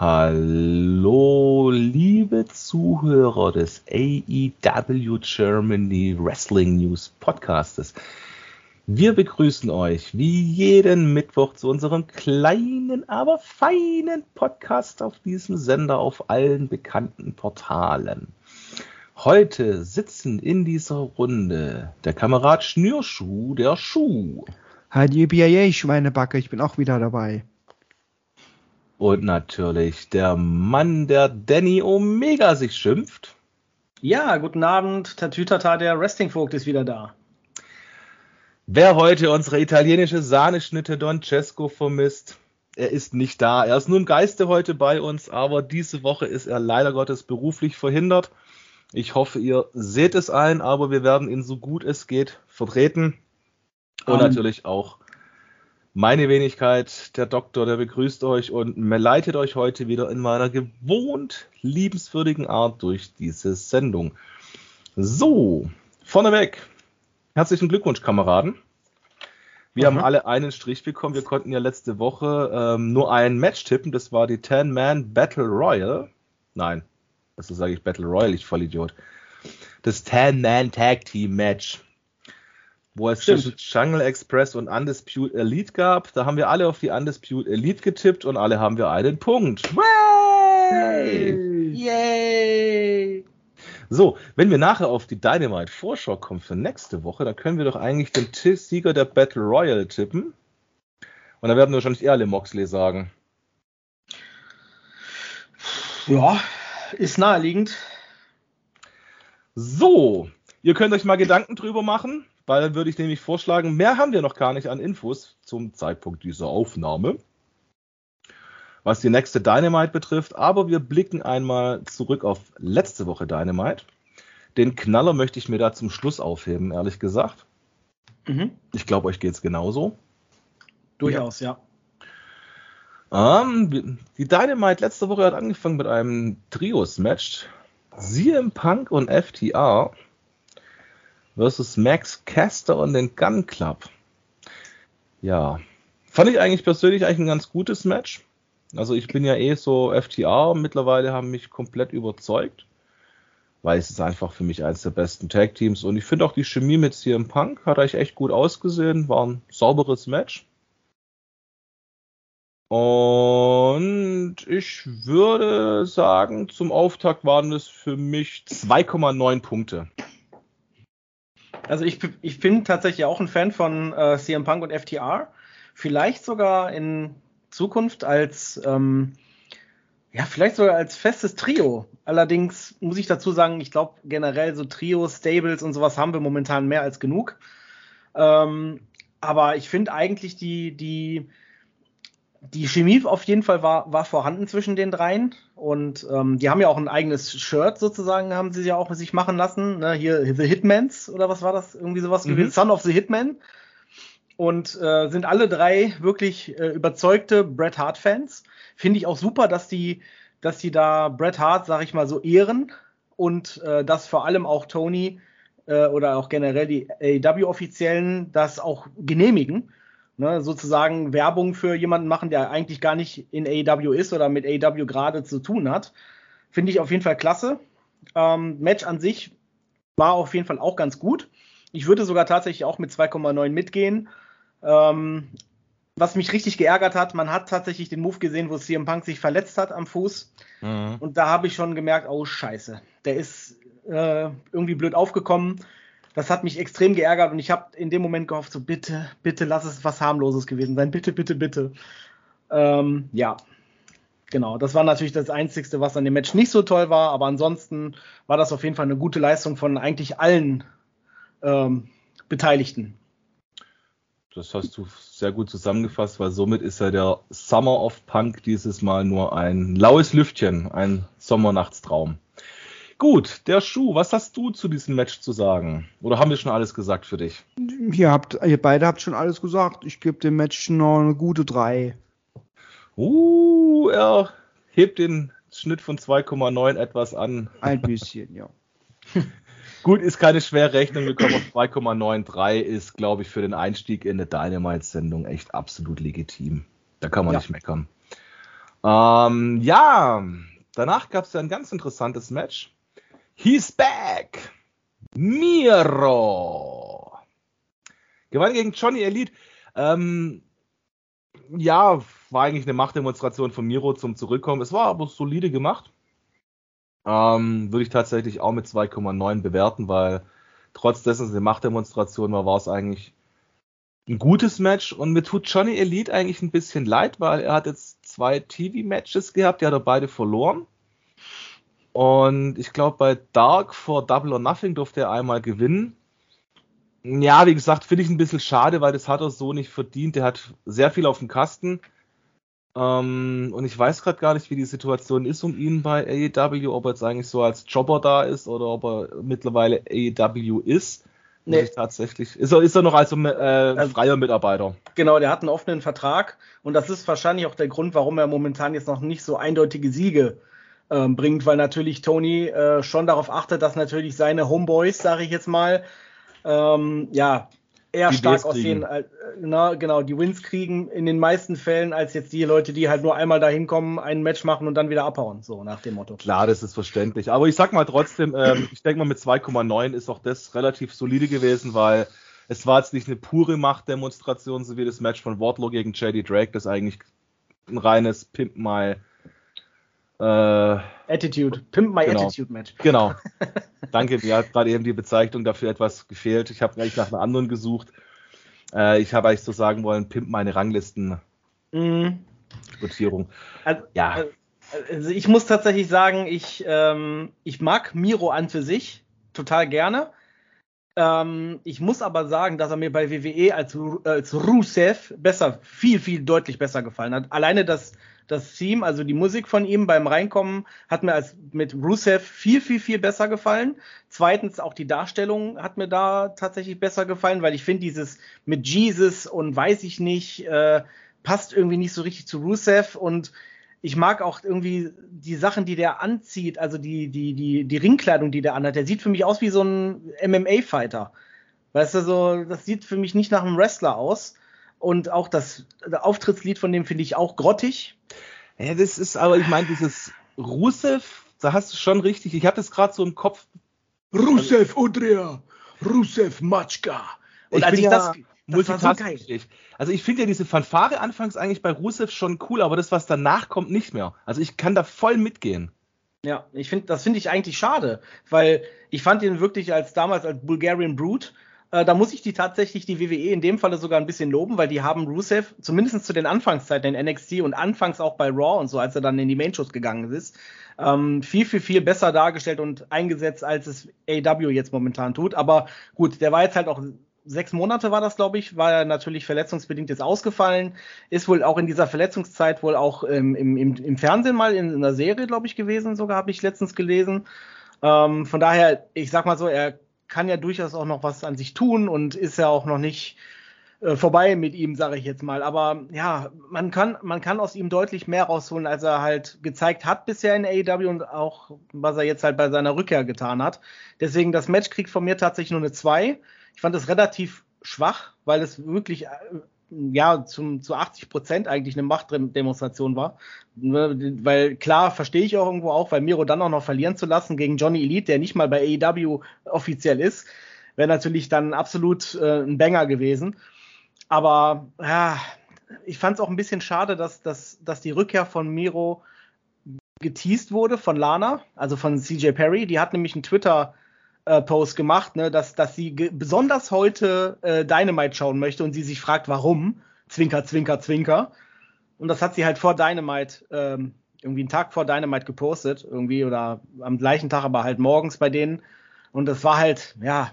Hallo, liebe Zuhörer des AEW Germany Wrestling News Podcastes. Wir begrüßen euch wie jeden Mittwoch zu unserem kleinen, aber feinen Podcast auf diesem Sender auf allen bekannten Portalen. Heute sitzen in dieser Runde der Kamerad Schnürschuh, der Schuh. Hi, BIA, Schweinebacke, ich bin auch wieder dabei. Und natürlich der Mann, der Danny Omega sich schimpft. Ja, guten Abend, Tatütata, der Wrestlingvogt ist wieder da. Wer heute unsere italienische Sahneschnitte Don Cesco vermisst, er ist nicht da. Er ist nur im Geiste heute bei uns, aber diese Woche ist er leider Gottes beruflich verhindert. Ich hoffe, ihr seht es ein, aber wir werden ihn so gut es geht vertreten. Und um. natürlich auch meine Wenigkeit, der Doktor, der begrüßt euch und leitet euch heute wieder in meiner gewohnt liebenswürdigen Art durch diese Sendung. So, vorneweg, herzlichen Glückwunsch, Kameraden. Wir mhm. haben alle einen Strich bekommen. Wir konnten ja letzte Woche ähm, nur ein Match tippen. Das war die 10-Man Battle Royal. Nein, also sage ich Battle Royal, ich Vollidiot. Das 10-Man Tag Team Match wo es zwischen Jungle Express und Undisputed Elite gab. Da haben wir alle auf die Undisputed Elite getippt und alle haben wir einen Punkt. Yay! Yay! So, wenn wir nachher auf die Dynamite Vorschau kommen für nächste Woche, dann können wir doch eigentlich den Sieger der Battle Royale tippen. Und dann werden wahrscheinlich eher alle Moxley sagen. Ja, ist naheliegend. So, ihr könnt euch mal Gedanken drüber machen weil dann würde ich nämlich vorschlagen, mehr haben wir noch gar nicht an Infos zum Zeitpunkt dieser Aufnahme, was die nächste Dynamite betrifft, aber wir blicken einmal zurück auf letzte Woche Dynamite. Den Knaller möchte ich mir da zum Schluss aufheben, ehrlich gesagt. Mhm. Ich glaube, euch geht es genauso. Durchaus, ja. ja. Ähm, die Dynamite letzte Woche hat angefangen mit einem Trios-Match. CM Punk und FTR versus Max Caster und den Gun Club. Ja, fand ich eigentlich persönlich eigentlich ein ganz gutes Match. Also ich bin ja eh so FTA, mittlerweile haben mich komplett überzeugt, weil es ist einfach für mich eines der besten Tag Teams und ich finde auch die Chemie mit CM Punk hat eigentlich echt gut ausgesehen, war ein sauberes Match. Und ich würde sagen, zum Auftakt waren es für mich 2,9 Punkte. Also ich, ich bin tatsächlich auch ein Fan von äh, CM Punk und FTR. Vielleicht sogar in Zukunft als ähm, ja, vielleicht sogar als festes Trio. Allerdings muss ich dazu sagen, ich glaube generell so Trios, Stables und sowas haben wir momentan mehr als genug. Ähm, aber ich finde eigentlich die, die, die Chemie auf jeden Fall war, war vorhanden zwischen den dreien. Und ähm, die haben ja auch ein eigenes Shirt sozusagen, haben sie ja auch sich machen lassen. Ne? Hier The Hitmans oder was war das? Irgendwie sowas mhm. gewesen. Son of the Hitman. Und äh, sind alle drei wirklich äh, überzeugte Bret Hart-Fans. Finde ich auch super, dass die, dass die da Bret Hart, sag ich mal, so ehren und äh, dass vor allem auch Tony äh, oder auch generell die AEW-Offiziellen das auch genehmigen ne, sozusagen Werbung für jemanden machen, der eigentlich gar nicht in AEW ist oder mit AEW gerade zu tun hat. Finde ich auf jeden Fall klasse. Ähm, Match an sich war auf jeden Fall auch ganz gut. Ich würde sogar tatsächlich auch mit 2,9 mitgehen. Ähm, was mich richtig geärgert hat, man hat tatsächlich den Move gesehen, wo CM Punk sich verletzt hat am Fuß. Mhm. Und da habe ich schon gemerkt, oh scheiße, der ist äh, irgendwie blöd aufgekommen das hat mich extrem geärgert und ich habe in dem Moment gehofft, so bitte, bitte lass es was harmloses gewesen sein, bitte, bitte, bitte. Ähm, ja, genau, das war natürlich das Einzige, was an dem Match nicht so toll war, aber ansonsten war das auf jeden Fall eine gute Leistung von eigentlich allen ähm, Beteiligten. Das hast du sehr gut zusammengefasst, weil somit ist ja der Summer of Punk dieses Mal nur ein laues Lüftchen, ein Sommernachtstraum. Gut, der Schuh, was hast du zu diesem Match zu sagen? Oder haben wir schon alles gesagt für dich? Ihr, habt, ihr beide habt schon alles gesagt. Ich gebe dem Match noch eine gute 3. Uh, er hebt den Schnitt von 2,9 etwas an. Ein bisschen, ja. Gut, ist keine schwere Rechnung. Wir kommen auf 2,93. Ist, glaube ich, für den Einstieg in eine Dynamite-Sendung echt absolut legitim. Da kann man ja. nicht meckern. Ähm, ja, danach gab es ja ein ganz interessantes Match. He's back! Miro! Gewann gegen Johnny Elite. Ähm, ja, war eigentlich eine Machtdemonstration von Miro zum Zurückkommen. Es war aber solide gemacht. Ähm, würde ich tatsächlich auch mit 2,9 bewerten, weil trotz dessen es eine Machtdemonstration war, war es eigentlich ein gutes Match. Und mir tut Johnny Elite eigentlich ein bisschen leid, weil er hat jetzt zwei TV-Matches gehabt, die hat er beide verloren. Und ich glaube, bei Dark vor Double or Nothing durfte er einmal gewinnen. Ja, wie gesagt, finde ich ein bisschen schade, weil das hat er so nicht verdient. Er hat sehr viel auf dem Kasten. Ähm, und ich weiß gerade gar nicht, wie die Situation ist um ihn bei AEW, ob er jetzt eigentlich so als Jobber da ist oder ob er mittlerweile AEW ist. Nee. tatsächlich. Ist er, ist er noch als äh, also, freier Mitarbeiter? Genau, der hat einen offenen Vertrag und das ist wahrscheinlich auch der Grund, warum er momentan jetzt noch nicht so eindeutige Siege äh, bringt, weil natürlich Tony äh, schon darauf achtet, dass natürlich seine Homeboys, sage ich jetzt mal, ähm, ja, eher die stark aussehen, äh, na, genau, die Wins kriegen in den meisten Fällen als jetzt die Leute, die halt nur einmal dahin kommen, ein Match machen und dann wieder abhauen, so nach dem Motto. Klar, das ist verständlich. Aber ich sag mal trotzdem, ähm, ich denke mal mit 2,9 ist auch das relativ solide gewesen, weil es war jetzt nicht eine pure Machtdemonstration, so wie das Match von Wardlow gegen JD Drake, das eigentlich ein reines Pimp My äh, Attitude, Pimp My genau. Attitude Match. Genau. Danke, mir hat gerade eben die Bezeichnung dafür etwas gefehlt. Ich habe eigentlich nach einer anderen gesucht. Äh, ich habe eigentlich so sagen wollen, Pimp meine Ranglisten. Mhm. Quotierung. Also, ja. Also ich muss tatsächlich sagen, ich, ähm, ich mag Miro an für sich total gerne. Ähm, ich muss aber sagen, dass er mir bei WWE als, als Rusev besser, viel, viel deutlich besser gefallen hat. Alleine das, das Theme, also die Musik von ihm beim Reinkommen, hat mir als mit Rusev viel, viel, viel besser gefallen. Zweitens auch die Darstellung hat mir da tatsächlich besser gefallen, weil ich finde dieses mit Jesus und weiß ich nicht, äh, passt irgendwie nicht so richtig zu Rusev und ich mag auch irgendwie die Sachen, die der anzieht, also die, die, die, die Ringkleidung, die der anhat. Der sieht für mich aus wie so ein MMA-Fighter. Weißt du, so, das sieht für mich nicht nach einem Wrestler aus. Und auch das, das Auftrittslied von dem finde ich auch grottig. Ja, das ist aber, ich meine, dieses Rusev, da hast du schon richtig, ich habe das gerade so im Kopf. Rusev Udria, Rusev Matschka. Und ich als ich ja das, das war so geil. Also ich finde ja diese Fanfare anfangs eigentlich bei Rusev schon cool, aber das, was danach kommt, nicht mehr. Also ich kann da voll mitgehen. Ja, ich finde, das finde ich eigentlich schade, weil ich fand ihn wirklich als damals als Bulgarian Brute äh, da muss ich die tatsächlich, die WWE in dem Falle sogar ein bisschen loben, weil die haben Rusev zumindest zu den Anfangszeiten in NXT und anfangs auch bei Raw und so, als er dann in die Main-Shows gegangen ist, ähm, viel, viel, viel besser dargestellt und eingesetzt, als es AW jetzt momentan tut. Aber gut, der war jetzt halt auch sechs Monate war das, glaube ich, war er natürlich verletzungsbedingt jetzt ausgefallen, ist wohl auch in dieser Verletzungszeit wohl auch ähm, im, im, im Fernsehen mal in, in einer Serie, glaube ich, gewesen, sogar habe ich letztens gelesen. Ähm, von daher, ich sag mal so, er kann ja durchaus auch noch was an sich tun und ist ja auch noch nicht äh, vorbei mit ihm, sage ich jetzt mal. Aber ja, man kann, man kann aus ihm deutlich mehr rausholen, als er halt gezeigt hat bisher in AEW und auch, was er jetzt halt bei seiner Rückkehr getan hat. Deswegen, das Match kriegt von mir tatsächlich nur eine 2. Ich fand es relativ schwach, weil es wirklich äh, ja, zum, zu 80 Prozent eigentlich eine Machtdemonstration war. Ne, weil klar, verstehe ich auch irgendwo auch, weil Miro dann auch noch verlieren zu lassen gegen Johnny Elite, der nicht mal bei AEW offiziell ist, wäre natürlich dann absolut äh, ein Banger gewesen. Aber ja, ich fand es auch ein bisschen schade, dass, dass, dass die Rückkehr von Miro geteased wurde von Lana, also von CJ Perry. Die hat nämlich einen Twitter- äh, Post gemacht, ne, dass, dass sie besonders heute äh, Dynamite schauen möchte und sie sich fragt, warum. Zwinker, zwinker, zwinker. Und das hat sie halt vor Dynamite, ähm, irgendwie einen Tag vor Dynamite gepostet, irgendwie, oder am gleichen Tag, aber halt morgens bei denen. Und das war halt, ja,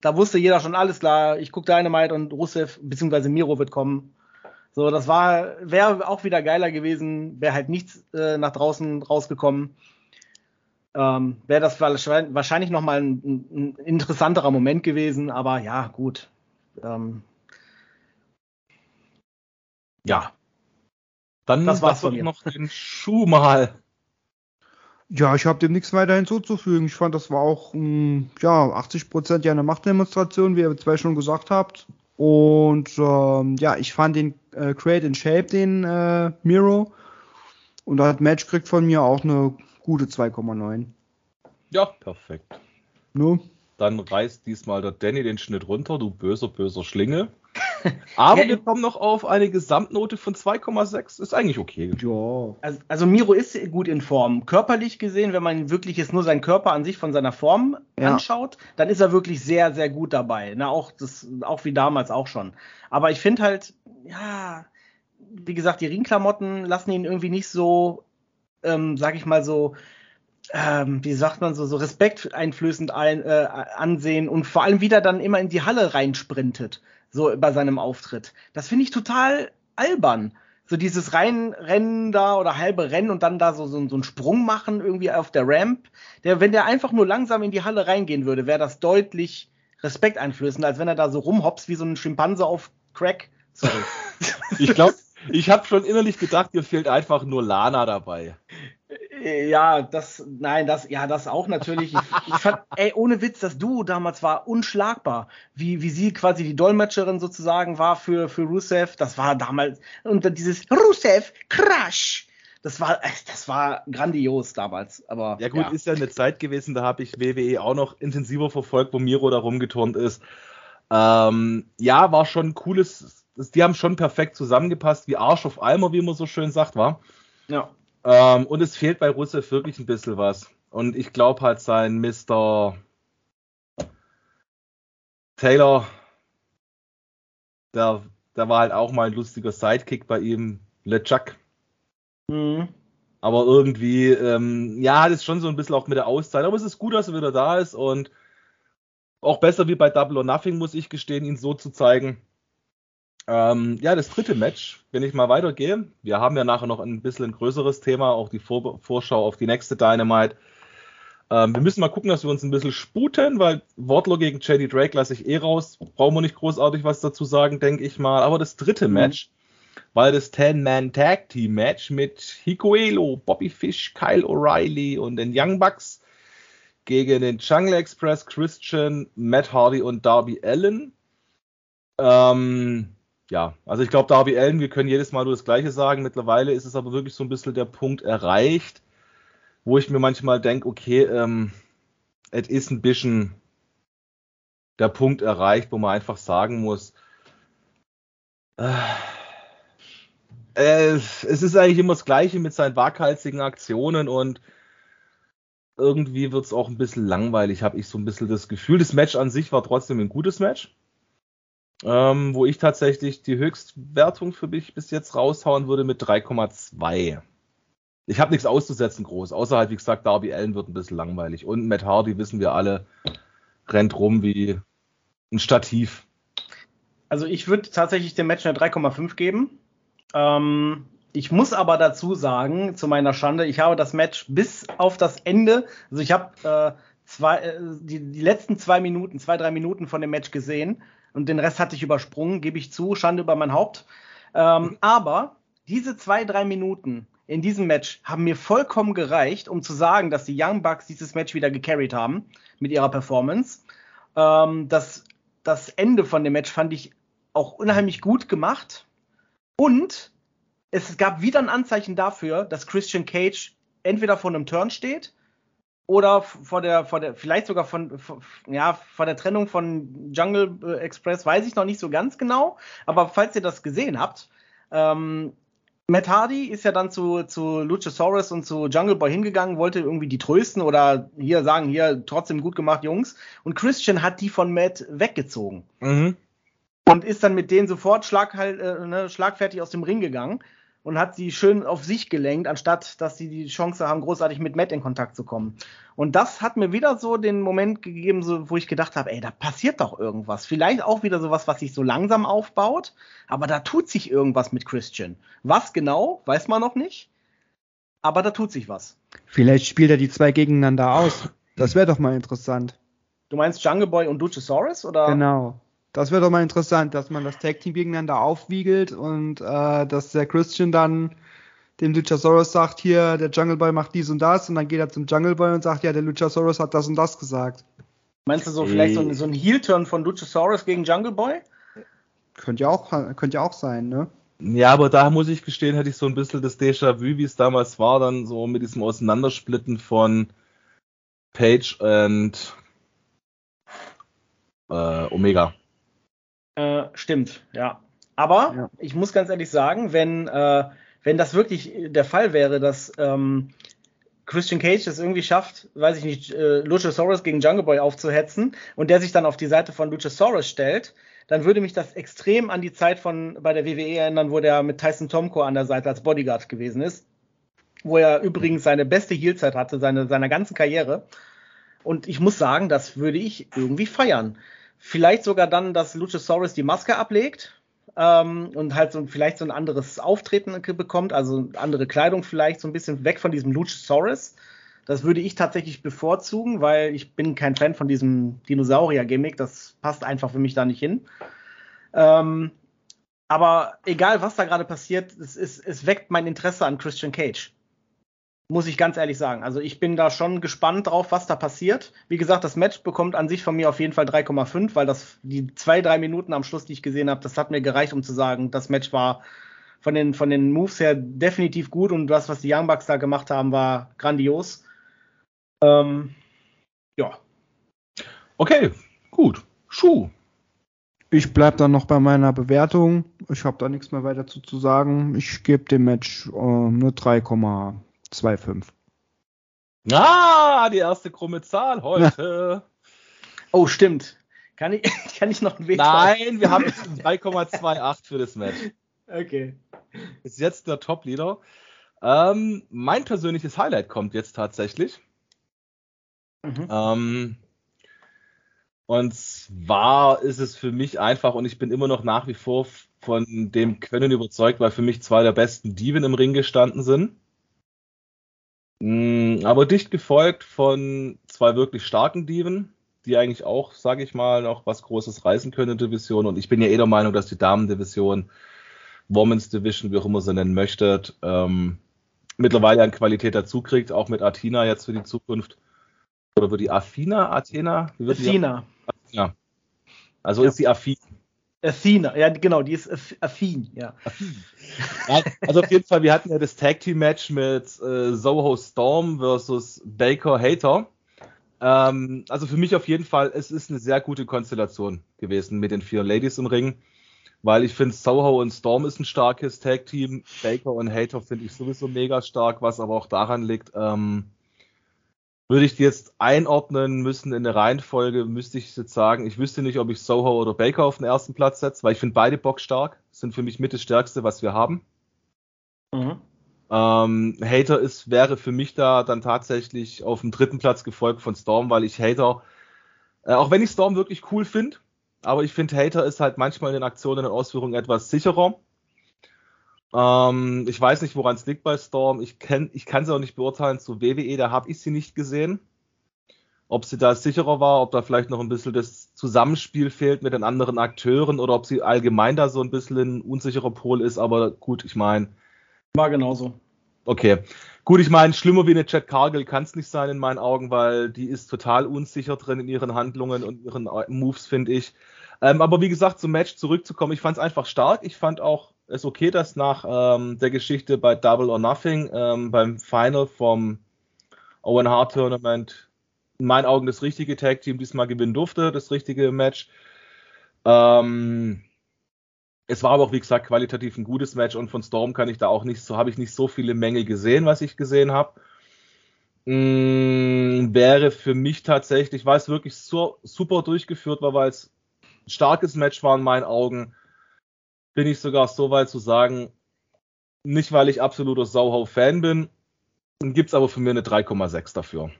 da wusste jeder schon alles klar, ich gucke Dynamite und Rusev bzw. Miro wird kommen. So, das war, wäre auch wieder geiler gewesen, wäre halt nichts äh, nach draußen rausgekommen ähm, wäre das wahrscheinlich nochmal ein, ein interessanterer Moment gewesen, aber ja, gut. Ähm, ja. Dann das war's von mir. noch den Schuh mal. Ja, ich habe dem nichts weiter hinzuzufügen. Ich fand, das war auch ähm, ja 80 Prozent ja eine Machtdemonstration, wie ihr zwei schon gesagt habt. Und ähm, ja, ich fand den äh, Create in Shape, den äh, Miro, Und das Match kriegt von mir auch eine gute 2,9. Ja, perfekt. Ne? Dann reißt diesmal der Danny den Schnitt runter, du böser, böser Schlinge. Aber Ja, wir kommen noch auf eine Gesamtnote von 2,6. Ist eigentlich okay. Ja. Also, also Miro ist gut in Form. Körperlich gesehen, wenn man wirklich jetzt nur seinen Körper an sich von seiner Form Ja. anschaut, dann ist er wirklich sehr, sehr gut dabei. Na, auch, das, auch wie damals auch schon. Aber ich finde halt, ja, wie gesagt, die Ringklamotten lassen ihn irgendwie nicht so, ähm, sag ich mal so, ähm, wie sagt man so, so respekteinflößend ein, äh, ansehen und vor allem wieder dann immer in die Halle reinsprintet, so bei seinem Auftritt. Das finde ich total albern. So dieses Reinrennen da oder halbe Rennen und dann da so, so, so einen Sprung machen irgendwie auf der Ramp. Der, wenn der einfach nur langsam in die Halle reingehen würde, wäre das deutlich respekteinflößender, als wenn er da so rumhops wie so ein Schimpanse auf Crack. Sorry. Ich glaube, ich habe schon innerlich gedacht, dir fehlt einfach nur Lana dabei. Äh, Ja, das, nein, das, ja, das auch natürlich. Ich, ich fand, ey, ohne Witz, das Duo damals war unschlagbar. Wie, wie sie quasi die Dolmetscherin sozusagen war für, für Rusev. Das war damals, und dann dieses Rusev, Crash. Das war, äh, das war grandios damals. Aber, Ja gut, ist ja eine Zeit gewesen, da habe ich WWE auch noch intensiver verfolgt, wo Miro da rumgeturnt ist. Ähm, ja, war schon ein cooles, das- die haben schon perfekt zusammengepasst, wie Arsch auf Eimer, wie man so schön sagt, war. ja. Ähm, und es fehlt bei Rusev wirklich ein bisschen was. Und ich glaube halt sein Mr. Taylor, der, der war halt auch mal ein lustiger Sidekick bei ihm, LeChuck. Mhm. Aber irgendwie, ähm, ja, das ist schon so ein bisschen auch mit der Auszeit. Aber es ist gut, dass er wieder da ist und auch besser wie bei Double or Nothing, muss ich gestehen, ihn so zu zeigen. Ähm, ja, das dritte Match, wenn ich mal weitergehe. Wir haben ja nachher noch ein bisschen ein größeres Thema, auch die Vor Vorschau auf die nächste Dynamite. Ähm, wir müssen mal gucken, dass wir uns ein bisschen sputen, weil Wardlow gegen JD Drake lasse ich eh raus. Brauchen wir nicht großartig was dazu sagen, denke ich mal. Aber das dritte Mhm. Match, weil das 10-Man-Tag-Team-Match mit Hikuelo, Bobby Fish, Kyle O'Reilly und den Young Bucks gegen den Jungle Express, Christian, Matt Hardy und Darby Allen. Ähm, ja, also ich glaube, Darby Allen, wir können jedes Mal nur das Gleiche sagen. Mittlerweile ist es aber wirklich so ein bisschen der Punkt erreicht, wo ich mir manchmal denke, okay, ähm, es ist ein bisschen der Punkt erreicht, wo man einfach sagen muss, äh, es ist eigentlich immer das Gleiche mit seinen waghalsigen Aktionen und irgendwie wird es auch ein bisschen langweilig, habe ich so ein bisschen das Gefühl. Das Match an sich war trotzdem ein gutes Match, ähm, wo ich tatsächlich die Höchstwertung für mich bis jetzt raushauen würde mit 3,2. Ich habe nichts auszusetzen groß, außer halt, wie gesagt, Darby Allen wird ein bisschen langweilig. Und Matt Hardy, wissen wir alle, rennt rum wie ein Stativ. Also ich würde tatsächlich dem Match eine 3,5 geben. Ähm, ich muss aber dazu sagen, zu meiner Schande, ich habe das Match bis auf das Ende, also ich habe äh, zwei, äh, die, die letzten zwei Minuten, zwei, drei Minuten von dem Match gesehen und den Rest hatte ich übersprungen, gebe ich zu, Schande über mein Haupt. Ähm, aber diese zwei, drei Minuten in diesem Match haben mir vollkommen gereicht, um zu sagen, dass die Young Bucks dieses Match wieder gecarried haben mit ihrer Performance. Ähm, das, das Ende von dem Match fand ich auch unheimlich gut gemacht. Und es gab wieder ein Anzeichen dafür, dass Christian Cage entweder vor einem Turn steht oder vor der, vor der, vielleicht sogar von, von ja, vor der Trennung von Jungle äh, Express, weiß ich noch nicht so ganz genau. Aber falls ihr das gesehen habt, ähm, Matt Hardy ist ja dann zu, zu Luchasaurus und zu Jungle Boy hingegangen, wollte irgendwie die trösten oder hier sagen, hier trotzdem gut gemacht, Jungs. Und Christian hat die von Matt weggezogen Mhm. und ist dann mit denen sofort schlag, halt, äh, ne, schlagfertig aus dem Ring gegangen und hat sie schön auf sich gelenkt, anstatt dass sie die Chance haben, großartig mit Matt in Kontakt zu kommen. Und das hat mir wieder so den Moment gegeben, so, wo ich gedacht habe, ey, da passiert doch irgendwas. Vielleicht auch wieder sowas, was sich so langsam aufbaut, aber da tut sich irgendwas mit Christian. Was genau, weiß man noch nicht, aber da tut sich was. Vielleicht spielt er die zwei gegeneinander aus. Das wäre doch mal interessant. Du meinst Jungle Boy und Luchasaurus oder? Genau. Das wäre doch mal interessant, dass man das Tag Team gegeneinander aufwiegelt und äh, dass der Christian dann dem Luchasaurus sagt, hier, der Jungle Boy macht dies und das und dann geht er zum Jungle Boy und sagt, ja, der Luchasaurus hat das und das gesagt. Meinst du so vielleicht so ein, so ein Heel-Turn von Luchasaurus gegen Jungle Boy? Könnte ja auch, könnte ja auch sein, ne? Ja, aber da muss ich gestehen, hätte ich so ein bisschen das Déjà-vu, wie es damals war, dann so mit diesem Auseinandersplitten von Page und äh, Omega. Äh, stimmt, ja. Aber ja. ich muss ganz ehrlich sagen, wenn, äh, wenn das wirklich der Fall wäre, dass ähm, Christian Cage es irgendwie schafft, weiß ich nicht, äh, Luchasaurus gegen Jungle Boy aufzuhetzen und der sich dann auf die Seite von Luchasaurus stellt, dann würde mich das extrem an die Zeit von bei der WWE erinnern, wo der mit Tyson Tomko an der Seite als Bodyguard gewesen ist, wo er übrigens seine beste Heelzeit hatte, seine seiner ganzen Karriere. Und ich muss sagen, das würde ich irgendwie feiern. Vielleicht sogar dann, dass Luchasaurus die Maske ablegt ähm, und halt so vielleicht so ein anderes Auftreten bekommt, also andere Kleidung vielleicht, so ein bisschen weg von diesem Luchasaurus. Das würde ich tatsächlich bevorzugen, weil ich bin kein Fan von diesem Dinosaurier-Gimmick. Das passt einfach für mich da nicht hin. Ähm, aber egal, was da gerade passiert, es, es, es weckt mein Interesse an Christian Cage. Muss ich ganz ehrlich sagen. Also ich bin da schon gespannt drauf, was da passiert. Wie gesagt, das Match bekommt an sich von mir auf jeden Fall 3,5, weil das die zwei, drei Minuten am Schluss, die ich gesehen habe, das hat mir gereicht, um zu sagen, das Match war von den, von den Moves her definitiv gut und das, was die Young Bucks da gemacht haben, war grandios. Ähm, ja. Okay, gut. Schuh. Ich bleibe dann noch bei meiner Bewertung. Ich habe da nichts mehr weiter zu, sagen. Ich gebe dem Match äh, eine 3,5. 2,5. Ah, die erste krumme Zahl heute. oh, stimmt. Kann ich, kann ich noch ein wenig? Nein, wir haben 3,28 für das Match. Okay. Ist jetzt der Top-Leader. Ähm, mein persönliches Highlight kommt jetzt tatsächlich. Mhm. Ähm, und zwar ist es für mich einfach, und ich bin immer noch nach wie vor von dem Können überzeugt, weil für mich zwei der besten Dieben im Ring gestanden sind. Mm, aber dicht gefolgt von zwei wirklich starken Diven, die eigentlich auch, sage ich mal, noch was Großes reißen können in der Division. Und ich bin ja eh der Meinung, dass die Damen-Division, Women's Division, wie auch immer sie nennen möchtet, ähm, mittlerweile an Qualität dazu kriegt, auch mit Athena jetzt für die Zukunft. Oder wird die Athena, Athena? Wie wird Athena. Die? Athena. Also ja. ist sie affin. Athena, ja genau, die ist affin, ja. ja. Also auf jeden Fall, wir hatten ja das Tag Team Match mit äh, Soho Storm versus Baker Hater. Ähm, also für mich auf jeden Fall, es ist eine sehr gute Konstellation gewesen mit den vier Ladies im Ring, weil ich finde Soho und Storm ist ein starkes Tag Team, Baker und Hater finde ich sowieso mega stark, was aber auch daran liegt, ähm, würde ich die jetzt einordnen müssen in der Reihenfolge, müsste ich jetzt sagen, ich wüsste nicht, ob ich Soho oder Baker auf den ersten Platz setze, weil ich finde beide Bock stark, sind für mich mit das Stärkste, was wir haben. Mhm. Ähm, Hater ist, wäre für mich da dann tatsächlich auf dem dritten Platz gefolgt von Storm, weil ich Hater, äh, auch wenn ich Storm wirklich cool finde, aber ich finde Hater ist halt manchmal in den Aktionen und Ausführungen etwas sicherer. Ähm, ich weiß nicht, woran es liegt bei Storm. Ich, kenn, ich kann sie auch nicht beurteilen zu WWE, da habe ich sie nicht gesehen. Ob sie da sicherer war, ob da vielleicht noch ein bisschen das Zusammenspiel fehlt mit den anderen Akteuren oder ob sie allgemein da so ein bisschen ein unsicherer Pol ist. Aber gut, ich meine. War genauso. Okay. Gut, ich meine, schlimmer wie eine Chad Cargill kann es nicht sein in meinen Augen, weil die ist total unsicher drin in ihren Handlungen und ihren Moves, finde ich. Ähm, aber wie gesagt, zum Match zurückzukommen, ich fand es einfach stark. Ich fand auch es okay, dass nach ähm, der Geschichte bei Double or Nothing ähm, beim Final vom Owen Hart Tournament in meinen Augen das richtige Tag Team diesmal gewinnen durfte, das richtige Match. Ähm, es war aber auch, wie gesagt, qualitativ ein gutes Match und von Storm kann ich da auch nicht so, habe ich nicht so viele Mängel gesehen, was ich gesehen habe. Mm, wäre für mich tatsächlich, weil es wirklich so super durchgeführt war, weil es ein starkes Match war in meinen Augen, bin ich sogar so weit zu sagen, nicht weil ich absoluter Sauhau-Fan bin, gibt es aber für mir eine 3,6 dafür.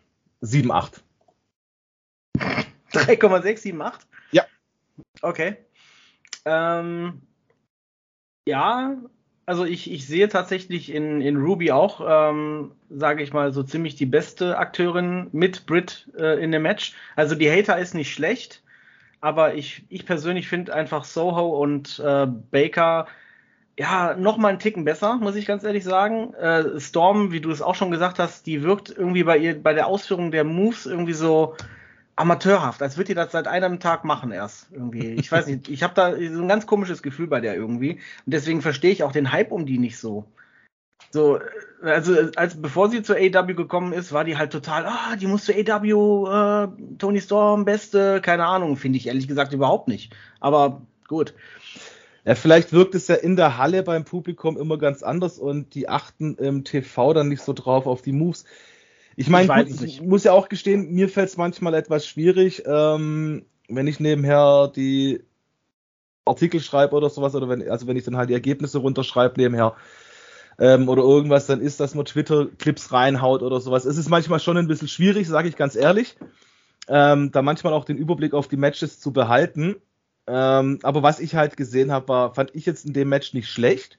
7,8. 3,6, 7,8? Ja. Okay. Ähm, ja, also ich, ich sehe tatsächlich in, in Ruby auch, ähm, sage ich mal, so ziemlich die beste Akteurin mit Brit äh, in dem Match. Also die Hater ist nicht schlecht aber ich, ich persönlich finde einfach Soho und äh, Baker ja noch mal einen Ticken besser, muss ich ganz ehrlich sagen. Äh, Storm, wie du es auch schon gesagt hast, die wirkt irgendwie bei ihr bei der Ausführung der Moves irgendwie so amateurhaft, als würde die das seit einem Tag machen erst irgendwie. Ich weiß nicht, ich habe da so ein ganz komisches Gefühl bei der irgendwie und deswegen verstehe ich auch den Hype um die nicht so. So, also als bevor sie zur AW gekommen ist, war die halt total, ah, die muss zur AW, äh, Tony Storm, beste, keine Ahnung, finde ich ehrlich gesagt überhaupt nicht. Aber gut. Ja, vielleicht wirkt es ja in der Halle beim Publikum immer ganz anders und die achten im TV dann nicht so drauf auf die Moves. Ich meine, ich, ich, muss ja auch gestehen, mir fällt es manchmal etwas schwierig, ähm, wenn ich nebenher die Artikel schreibe oder sowas, oder wenn, also wenn ich dann halt die Ergebnisse runterschreibe nebenher ähm, oder irgendwas dann ist, dass man Twitter-Clips reinhaut oder sowas. Es ist manchmal schon ein bisschen schwierig, sage ich ganz ehrlich, ähm, da manchmal auch den Überblick auf die Matches zu behalten. Ähm, aber was ich halt gesehen habe, war, fand ich jetzt in dem Match nicht schlecht.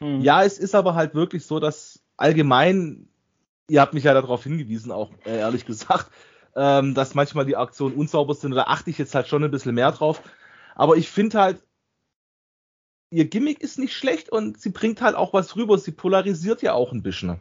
Mhm. Ja, es ist aber halt wirklich so, dass allgemein ihr habt mich ja darauf hingewiesen, auch äh, ehrlich gesagt, ähm, dass manchmal die Aktionen unsauber sind. Da achte ich jetzt halt schon ein bisschen mehr drauf. Aber ich finde halt, ihr Gimmick ist nicht schlecht und sie bringt halt auch was rüber. Sie polarisiert ja auch ein bisschen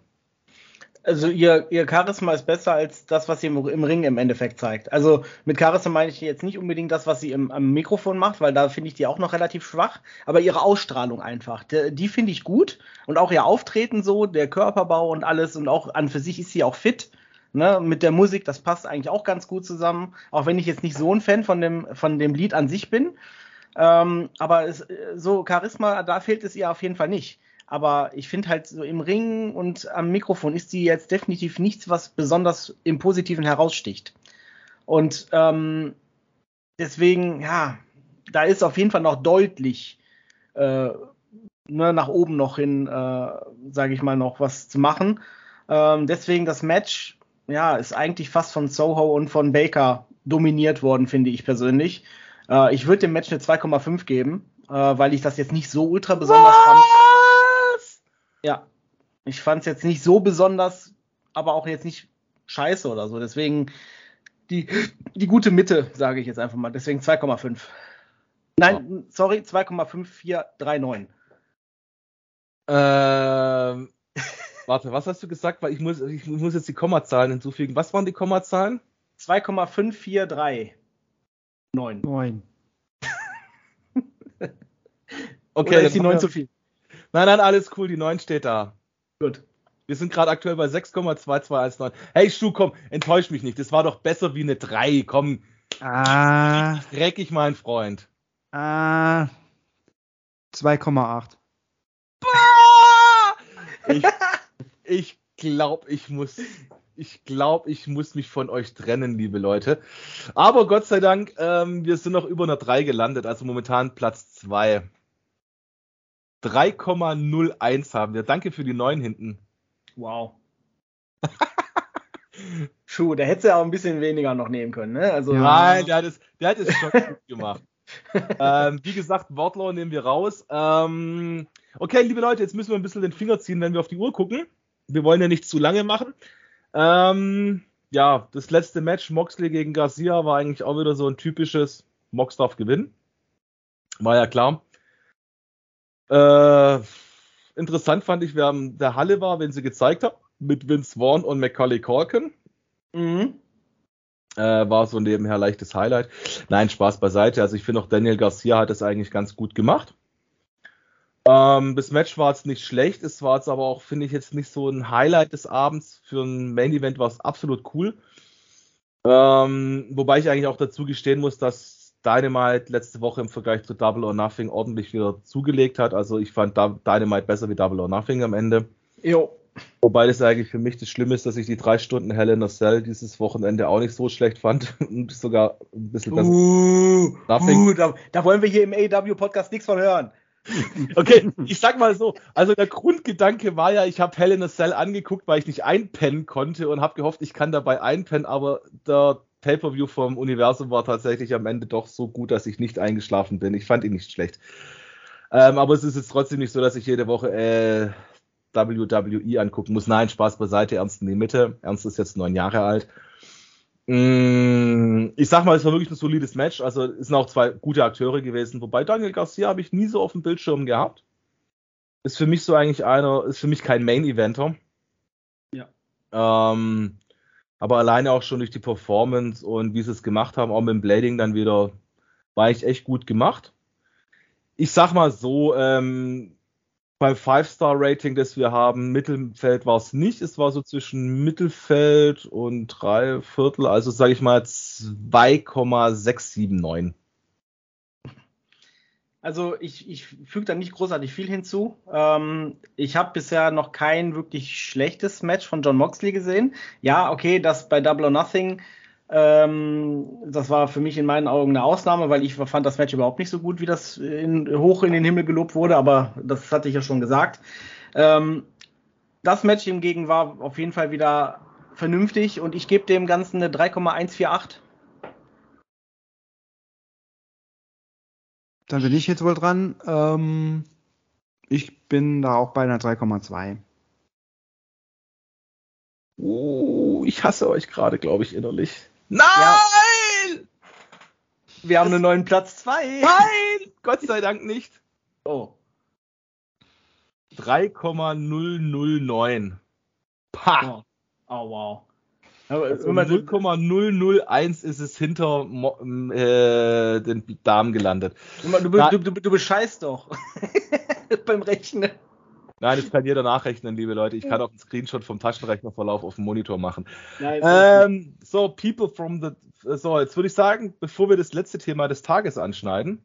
also ihr, ihr Charisma ist besser als das, was sie im, im, Ring im Endeffekt zeigt. Also mit Charisma meine ich jetzt nicht unbedingt das, was sie im, am Mikrofon macht, weil da finde ich die auch noch relativ schwach, aber ihre Ausstrahlung einfach, die, die finde ich gut und auch ihr Auftreten so, der Körperbau und alles und auch an für sich ist sie auch fit. Ne, mit der Musik, das passt eigentlich auch ganz gut zusammen, auch wenn ich jetzt nicht so ein Fan von dem, von dem Lied an sich bin. Ähm, aber es, so Charisma, da fehlt es ihr auf jeden Fall nicht. Aber ich finde halt so im Ring und am Mikrofon ist die jetzt definitiv nichts, was besonders im Positiven heraussticht. Und ähm, deswegen, ja, da ist auf jeden Fall noch deutlich äh, ne, nach oben noch hin, äh, sage ich mal, noch was zu machen. Ähm, deswegen das Match, ja, ist eigentlich fast von Soho und von Baker dominiert worden, finde ich persönlich. Äh, ich würde dem Match eine 2,5 geben, äh, weil ich das jetzt nicht so ultra besonders fand. Ja, ich fand es jetzt nicht so besonders, aber auch jetzt nicht scheiße oder so. Deswegen die, die gute Mitte, sage ich jetzt einfach mal. Deswegen 2,5. Nein, oh. sorry, 2,5439. Ähm, warte, was hast du gesagt? Weil ich muss, ich muss jetzt die Kommazahlen hinzufügen. Was waren die Kommazahlen? 2,5439. 9. 9. okay, Oder ist die 9 zu viel? Nein, nein, alles cool, die 9 steht da. Gut. Wir sind gerade aktuell bei 6,2219. Hey Stu, komm, enttäusch mich nicht. Das war doch besser wie eine 3. Komm. Ah. Dreckig, mein Freund. Ah. 2,8. Ich, ich glaube, ich muss, ich glaube, ich muss mich von euch trennen, liebe Leute. Aber Gott sei Dank, ähm, wir sind noch über einer 3 gelandet, also momentan Platz 2. 3,01 haben wir. Danke für die 9 hinten. Wow. Schuh, da hätte er auch ein bisschen weniger noch nehmen können, ne? Also, Nein, der hat es, der hat es schon gut gemacht. ähm, wie gesagt, Wortlaw nehmen wir raus. Ähm, okay, liebe Leute, jetzt müssen wir ein bisschen den Finger ziehen, wenn wir auf die Uhr gucken. Wir wollen ja nicht zu lange machen. Ähm, ja, das letzte Match, Moxley gegen Garcia, war eigentlich auch wieder so ein typisches Mox darf gewinnen. War ja klar. Äh, interessant fand ich, wer in der Halle war, wenn sie gezeigt hat, mit Vince Vaughn und Macaulay Corkin. Mhm. Äh, war so nebenher leichtes Highlight. Nein, Spaß beiseite. Also ich finde auch Daniel Garcia hat das eigentlich ganz gut gemacht. Ähm, das Match war jetzt nicht schlecht, es war jetzt aber auch, finde ich, jetzt nicht so ein Highlight des Abends. Für ein Main Event war es absolut cool. Ähm, wobei ich eigentlich auch dazu gestehen muss, dass Dynamite letzte Woche im Vergleich zu Double or Nothing ordentlich wieder zugelegt hat. Also ich fand Dynamite besser wie Double or Nothing am Ende. Jo. Wobei das eigentlich für mich das Schlimme ist, dass ich die drei Stunden Hell in a Cell dieses Wochenende auch nicht so schlecht fand und sogar ein bisschen besser. Uh, uh, da, da, wollen wir hier im AW Podcast nichts von hören. Okay, ich sag mal so, also der Grundgedanke war ja, ich habe Hell in a Cell angeguckt, weil ich nicht einpennen konnte und habe gehofft, ich kann dabei einpennen, aber der Pay-per-View vom Universum war tatsächlich am Ende doch so gut, dass ich nicht eingeschlafen bin. Ich fand ihn nicht schlecht. Ähm, aber es ist jetzt trotzdem nicht so, dass ich jede Woche äh, WWE angucken muss. Nein, Spaß beiseite, Ernst in die Mitte. Ernst ist jetzt neun Jahre alt. Mm, ich sag mal, es war wirklich ein solides Match. Also es sind auch zwei gute Akteure gewesen. Wobei Daniel Garcia habe ich nie so auf dem Bildschirm gehabt. Ist für mich so eigentlich einer, ist für mich kein Main-Eventer. Ja. Ähm, Aber alleine auch schon durch die Performance und wie sie es gemacht haben, auch mit dem Blading dann wieder, war ich echt gut gemacht. Ich sag mal so, ähm, beim Five-Star-Rating, das wir haben, Mittelfeld war es nicht. Es war so zwischen Mittelfeld und drei Viertel, also sage ich mal 2,679. Also ich, ich füge da nicht großartig viel hinzu. Ähm, ich habe bisher noch kein wirklich schlechtes Match von John Moxley gesehen. Ja, okay, das bei Double or Nothing ähm, das war für mich in meinen Augen eine Ausnahme, weil ich fand das Match überhaupt nicht so gut, wie das in, hoch in den Himmel gelobt wurde, aber das hatte ich ja schon gesagt. Ähm, das Match hingegen war auf jeden Fall wieder vernünftig und ich gebe dem Ganzen eine 3,148. Dann bin ich jetzt wohl dran. Ähm, ich bin da auch bei einer 3,2. Oh, ich hasse euch gerade, glaube ich, innerlich. Nein! Ja. Wir haben das einen neuen Platz 2. Nein! Gott sei Dank nicht. Oh. 3,009. Pah. Oh, oh wow. Also 0,001 ist es hinter äh, den Damen gelandet. Du, du, du, du bescheißt doch beim Rechnen. Nein, das kann jeder nachrechnen, liebe Leute. Ich kann auch einen Screenshot vom Taschenrechnerverlauf auf dem Monitor machen. Nein, ähm, so, people from the. So, jetzt würde ich sagen, bevor wir das letzte Thema des Tages anschneiden,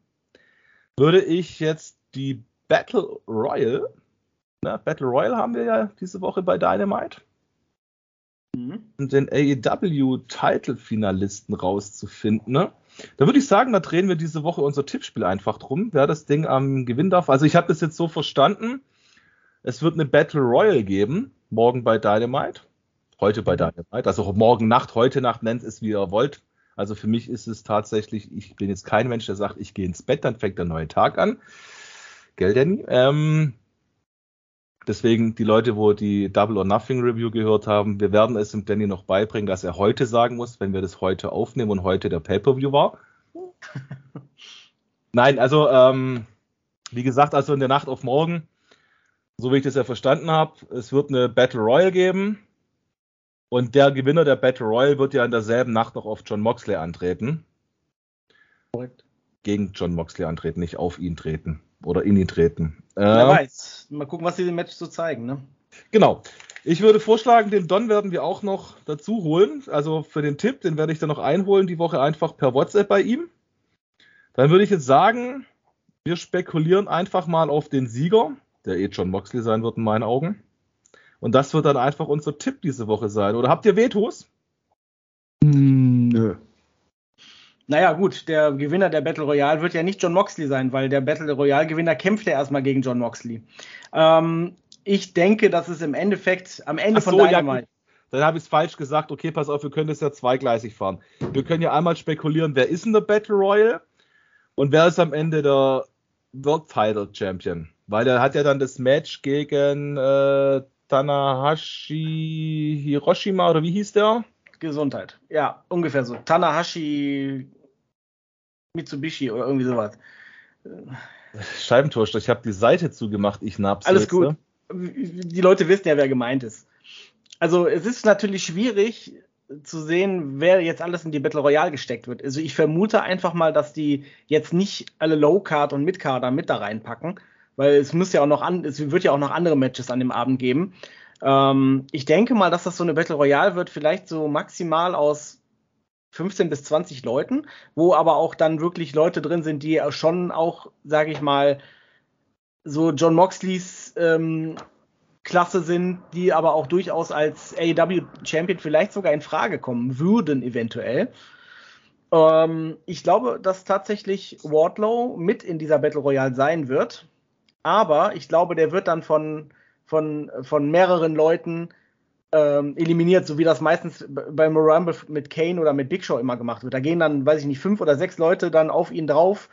würde ich jetzt die Battle Royal. Na, Battle Royal haben wir ja diese Woche bei Dynamite. Mhm. Und den AEW-Title-Finalisten rauszufinden. Ne? Da würde ich sagen, da drehen wir diese Woche unser Tippspiel einfach drum, wer das Ding am Gewinn darf. Also ich habe das jetzt so verstanden es wird eine Battle Royale geben, morgen bei Dynamite. Heute bei Dynamite. Also morgen Nacht, heute Nacht nennt es, wie ihr wollt. Also für mich ist es tatsächlich, ich bin jetzt kein Mensch, der sagt, ich gehe ins Bett, dann fängt der neue Tag an. Gell, Danny? Ähm, deswegen die Leute, wo die Double or Nothing Review gehört haben, wir werden es dem Danny noch beibringen, dass er heute sagen muss, wenn wir das heute aufnehmen und heute der Pay-Per-View war. Nein, also ähm, wie gesagt, also in der Nacht auf morgen so wie ich das ja verstanden habe, es wird eine Battle Royale geben. Und der Gewinner der Battle Royale wird ja in derselben Nacht noch auf John Moxley antreten. Korrekt. Gegen John Moxley antreten, nicht auf ihn treten. Oder in ihn treten. Wer äh, weiß. Mal gucken, was sie im Match so zeigen, ne? Genau. Ich würde vorschlagen, den Don werden wir auch noch dazu holen. Also für den Tipp, den werde ich dann noch einholen, die Woche einfach per WhatsApp bei ihm. Dann würde ich jetzt sagen, wir spekulieren einfach mal auf den Sieger der eh John Moxley sein wird in meinen Augen. Und das wird dann einfach unser Tipp diese Woche sein. Oder habt ihr Vetos? Hm, nö. Naja, gut, der Gewinner der Battle Royale wird ja nicht John Moxley sein, weil der Battle Royale-Gewinner kämpft ja erstmal gegen John Moxley. Ähm, ich denke, dass es im Endeffekt am Ende so, von Dynamite. Ja, dann habe ich es falsch gesagt. Okay, pass auf, wir können das ja zweigleisig fahren. Wir können ja einmal spekulieren, wer ist in der Battle Royale und wer ist am Ende der World Title Champion. Weil er hat ja dann das Match gegen äh, Tanahashi Hiroshima oder wie hieß der? Gesundheit. Ja, ungefähr so. Tanahashi Mitsubishi oder irgendwie sowas. Scheibentorster, ich habe die Seite zugemacht, ich nab's. Alles jetzt, gut. Die Leute wissen ja, wer gemeint ist. Also es ist natürlich schwierig zu sehen, wer jetzt alles in die Battle Royale gesteckt wird. Also ich vermute einfach mal, dass die jetzt nicht alle Low Card und Mid Carder mit da reinpacken, weil es muss ja auch noch an, es wird ja auch noch andere Matches an dem Abend geben. Ähm, ich denke mal, dass das so eine Battle Royale wird, vielleicht so maximal aus 15 bis 20 Leuten, wo aber auch dann wirklich Leute drin sind, die schon auch, sage ich mal, so John Moxleys ähm, Klasse sind, die aber auch durchaus als AEW Champion vielleicht sogar in Frage kommen würden, eventuell. Ähm, ich glaube, dass tatsächlich Wardlow mit in dieser Battle Royale sein wird aber ich glaube, der wird dann von, von, von mehreren Leuten ähm, eliminiert, so wie das meistens beim Rumble mit Kane oder mit Big Show immer gemacht wird. Da gehen dann, weiß ich nicht, fünf oder sechs Leute dann auf ihn drauf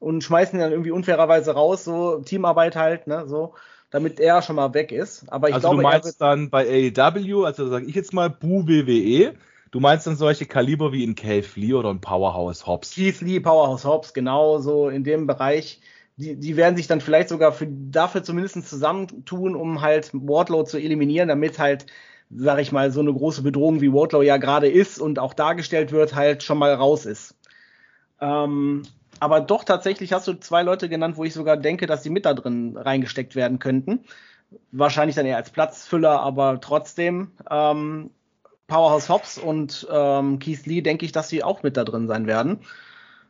und schmeißen ihn dann irgendwie unfairerweise raus, so Teamarbeit halt, ne, so, damit er schon mal weg ist. Aber ich also glaube, du meinst dann bei AEW, also sage ich jetzt mal Bu WWE, Du meinst dann solche Kaliber wie in Keith Lee oder ein Powerhouse Hobbs? Keith Lee, Powerhouse Hobbs, genau so in dem Bereich die, die werden sich dann vielleicht sogar für, dafür zumindest zusammentun, um halt Wardlow zu eliminieren, damit halt sag ich mal, so eine große Bedrohung wie Wardlow ja gerade ist und auch dargestellt wird, halt schon mal raus ist. Ähm, aber doch tatsächlich hast du zwei Leute genannt, wo ich sogar denke, dass die mit da drin reingesteckt werden könnten. Wahrscheinlich dann eher als Platzfüller, aber trotzdem ähm, Powerhouse Hobbs und ähm, Keith Lee denke ich, dass sie auch mit da drin sein werden.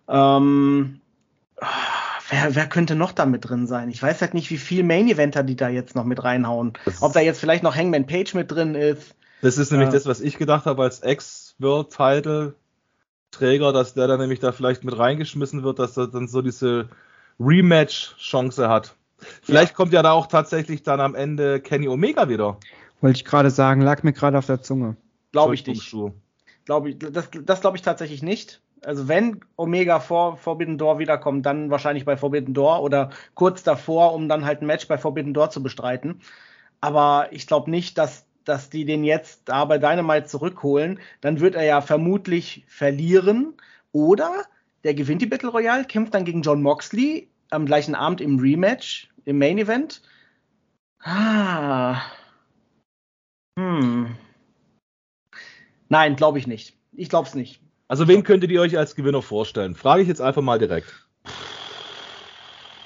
Ähm, wer, wer könnte noch da mit drin sein? Ich weiß halt nicht, wie viel Main Eventer die da jetzt noch mit reinhauen. Das Ob da jetzt vielleicht noch Hangman Page mit drin ist. Das ist nämlich äh, das, was ich gedacht habe als Ex-World-Title Träger, dass der dann nämlich da vielleicht mit reingeschmissen wird, dass er dann so diese Rematch-Chance hat. Vielleicht ja. kommt ja da auch tatsächlich dann am Ende Kenny Omega wieder. Wollte ich gerade sagen, lag mir gerade auf der Zunge. Glaube ich nicht. Glaube ich, das, das glaube ich tatsächlich nicht. Also wenn Omega vor Forbidden Door wiederkommt, dann wahrscheinlich bei Forbidden Door oder kurz davor, um dann halt ein Match bei Forbidden Door zu bestreiten. Aber ich glaube nicht, dass dass die den jetzt da bei Dynamite zurückholen, dann wird er ja vermutlich verlieren. Oder der gewinnt die Battle Royale, kämpft dann gegen John Moxley am gleichen Abend im Rematch, im Main Event. Ah. Hm. Nein, glaube ich nicht. Ich glaube es nicht. Also wen könntet ihr euch als Gewinner vorstellen? Frage ich jetzt einfach mal direkt.